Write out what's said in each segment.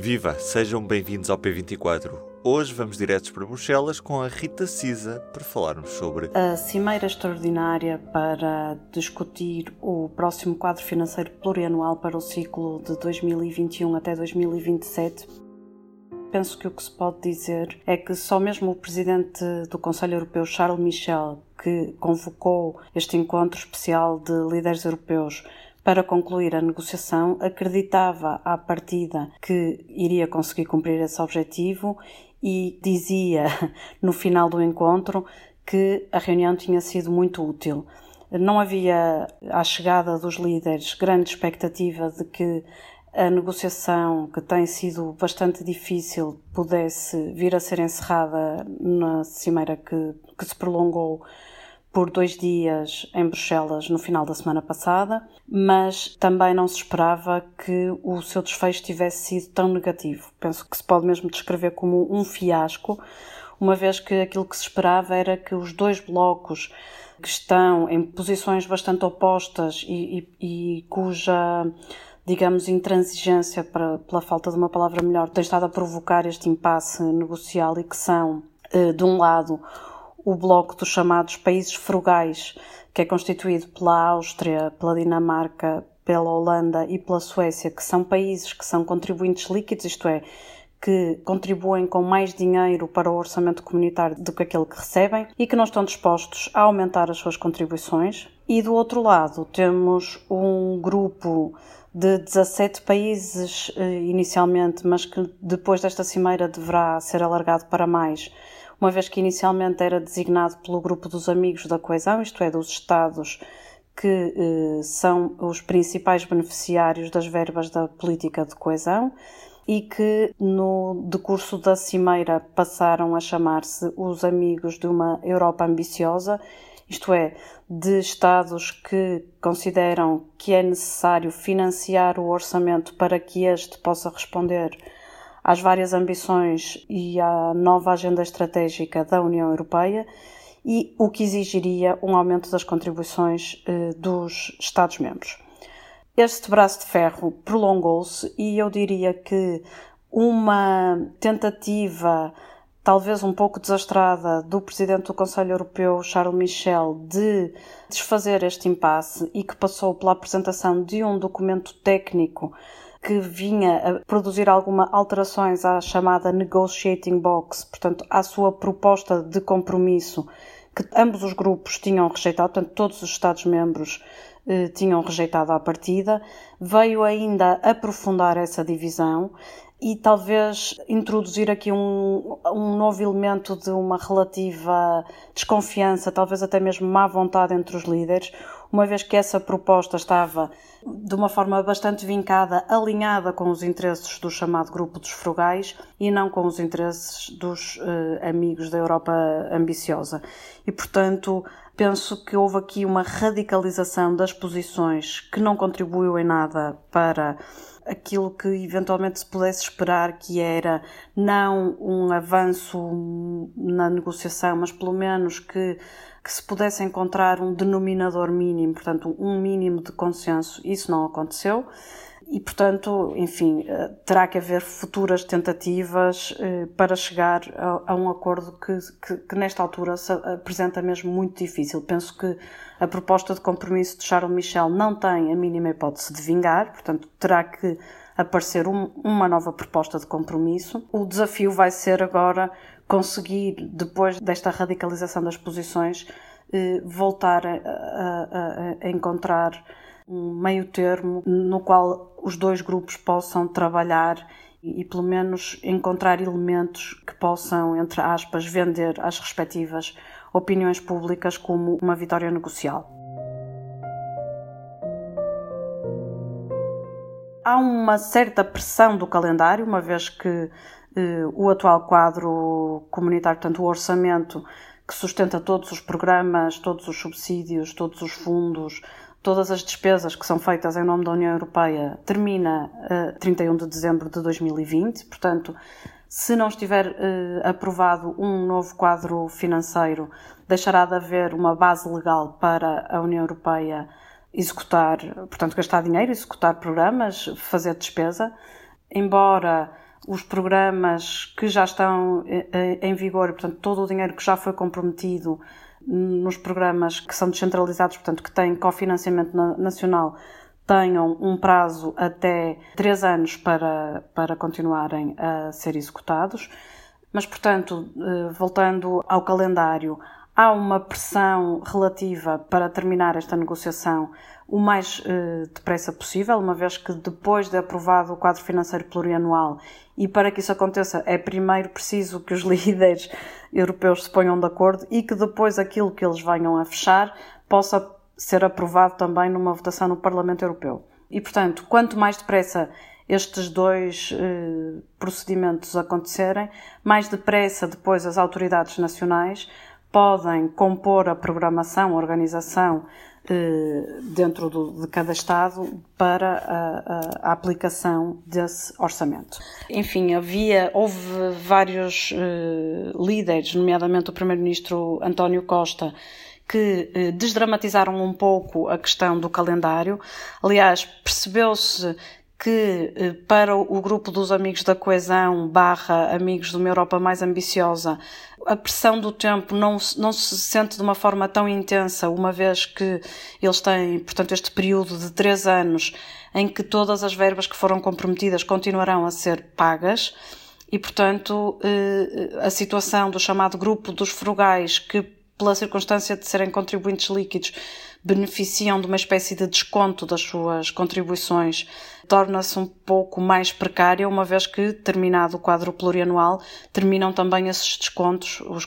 Viva! Sejam bem-vindos ao P24. Hoje vamos diretos para Bruxelas com a Rita Cisa para falarmos sobre a Cimeira Extraordinária para discutir o próximo quadro financeiro plurianual para o ciclo de 2021 até 2027. Penso que o que se pode dizer é que só mesmo o presidente do Conselho Europeu, Charles Michel, que convocou este encontro especial de líderes europeus para concluir a negociação, acreditava à partida que iria conseguir cumprir esse objetivo e dizia no final do encontro que a reunião tinha sido muito útil. Não havia, à chegada dos líderes, grande expectativa de que a negociação, que tem sido bastante difícil, pudesse vir a ser encerrada na cimeira que, que se prolongou por dois dias em Bruxelas no final da semana passada, mas também não se esperava que o seu desfecho tivesse sido tão negativo. Penso que se pode mesmo descrever como um fiasco, uma vez que aquilo que se esperava era que os dois blocos que estão em posições bastante opostas e, e, e cuja digamos, intransigência, para, pela falta de uma palavra melhor, tem estado a provocar este impasse negocial e que são, eh, de um lado, o bloco dos chamados países frugais, que é constituído pela Áustria, pela Dinamarca, pela Holanda e pela Suécia, que são países que são contribuintes líquidos, isto é, que contribuem com mais dinheiro para o orçamento comunitário do que aquele que recebem e que não estão dispostos a aumentar as suas contribuições. E do outro lado, temos um grupo de 17 países eh, inicialmente, mas que depois desta cimeira deverá ser alargado para mais uma vez que inicialmente era designado pelo grupo dos amigos da coesão, isto é, dos Estados que eh, são os principais beneficiários das verbas da política de coesão e que no decurso da cimeira passaram a chamar-se os amigos de uma Europa ambiciosa, isto é, de Estados que consideram que é necessário financiar o orçamento para que este possa responder às várias ambições e à nova agenda estratégica da União Europeia e o que exigiria um aumento das contribuições eh, dos Estados-membros. Este braço de ferro prolongou-se e eu diria que uma tentativa, talvez um pouco desastrada, do Presidente do Conselho Europeu, Charles Michel, de desfazer este impasse e que passou pela apresentação de um documento técnico que vinha a produzir alguma alterações à chamada negotiating box, portanto, à sua proposta de compromisso que ambos os grupos tinham rejeitado, portanto, todos os Estados-membros eh, tinham rejeitado à partida, veio ainda aprofundar essa divisão e talvez introduzir aqui um, um novo elemento de uma relativa desconfiança, talvez até mesmo má vontade entre os líderes, uma vez que essa proposta estava de uma forma bastante vincada, alinhada com os interesses do chamado grupo dos frugais e não com os interesses dos uh, amigos da Europa ambiciosa. E, portanto, penso que houve aqui uma radicalização das posições que não contribuiu em nada para aquilo que eventualmente se pudesse esperar, que era não um avanço na negociação, mas pelo menos que, que se pudesse encontrar um denominador mínimo, portanto, um mínimo de consenso. Isso não aconteceu e, portanto, enfim, eh, terá que haver futuras tentativas eh, para chegar a, um acordo que, que, que, nesta altura se apresenta mesmo muito difícil. Penso que a proposta de compromisso de Charles Michel não tem a mínima hipótese de vingar, portanto, terá que aparecer um, uma nova proposta de compromisso. O desafio vai ser agora conseguir, depois desta radicalização das posições, eh, voltar a, a, a encontrar um meio termo no qual os dois grupos possam trabalhar e, pelo menos encontrar elementos que possam, entre aspas, vender às respectivas opiniões públicas como uma vitória negocial. Há uma certa pressão do calendário, uma vez que eh, o atual quadro comunitário, tanto o orçamento que sustenta todos os programas, todos os subsídios, todos os fundos, todas as despesas que são feitas em nome da União Europeia termina a uh, 31 de dezembro de 2020, portanto, se não estiver uh, aprovado um novo quadro financeiro, deixará de haver uma base legal para a União Europeia executar, portanto, gastar dinheiro, executar programas, fazer despesa, embora os programas que já estão em vigor, portanto, todo o dinheiro que já foi comprometido nos programas que são descentralizados, portanto, que têm cofinanciamento nacional, tenham um prazo até três anos para, para continuarem a ser executados. Mas, portanto, eh, voltando ao calendário, há uma pressão relativa para terminar esta negociação o mais eh, depressa possível, uma vez que depois de aprovado o quadro financeiro plurianual e para que isso aconteça é primeiro preciso que os líderes europeus se ponham de acordo e que depois aquilo que eles venham a fechar possa ser aprovado também numa votação no Parlamento Europeu. E, portanto, quanto mais depressa estes dois eh, procedimentos acontecerem, mais depressa depois as autoridades nacionais podem compor a programação, a organização eh, dentro do, de cada Estado para a, a, aplicação desse orçamento. Enfim, havia, houve vários eh, líderes, nomeadamente o Primeiro-Ministro António Costa, que eh, desdramatizaram um pouco a questão do calendário. Aliás, percebeu-se que eh, para o grupo dos amigos da coesão barra amigos de uma Europa mais ambiciosa a pressão do tempo não, não se sente de uma forma tão intensa, uma vez que eles têm, portanto, este período de três anos em que todas as verbas que foram comprometidas continuarão a ser pagas e, portanto, eh, a situação do chamado grupo dos frugais que pela circunstância de serem contribuintes líquidos, beneficiam de uma espécie de desconto das suas contribuições, torna-se um pouco mais precária, uma vez que, terminado o quadro plurianual, terminam também esses descontos, os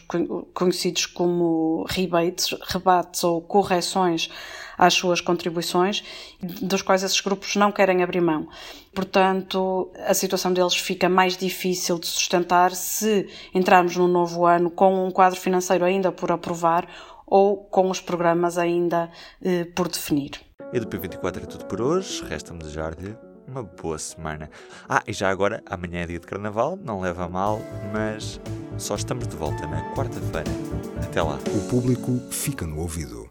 conhecidos como rebates, rebates ou correções às suas contribuições, dos quais esses grupos não querem abrir mão. Portanto, a situação deles fica mais difícil de sustentar se entrarmos no novo ano com um quadro financeiro ainda por aprovar ou com os programas ainda eh, por definir. E do P24 é tudo por hoje. Resta-me desejar-lhe uma boa semana. Ah, e já agora, amanhã é dia de carnaval, não leva a mal, mas só estamos de volta na quarta-feira. Até lá. O público fica no ouvido.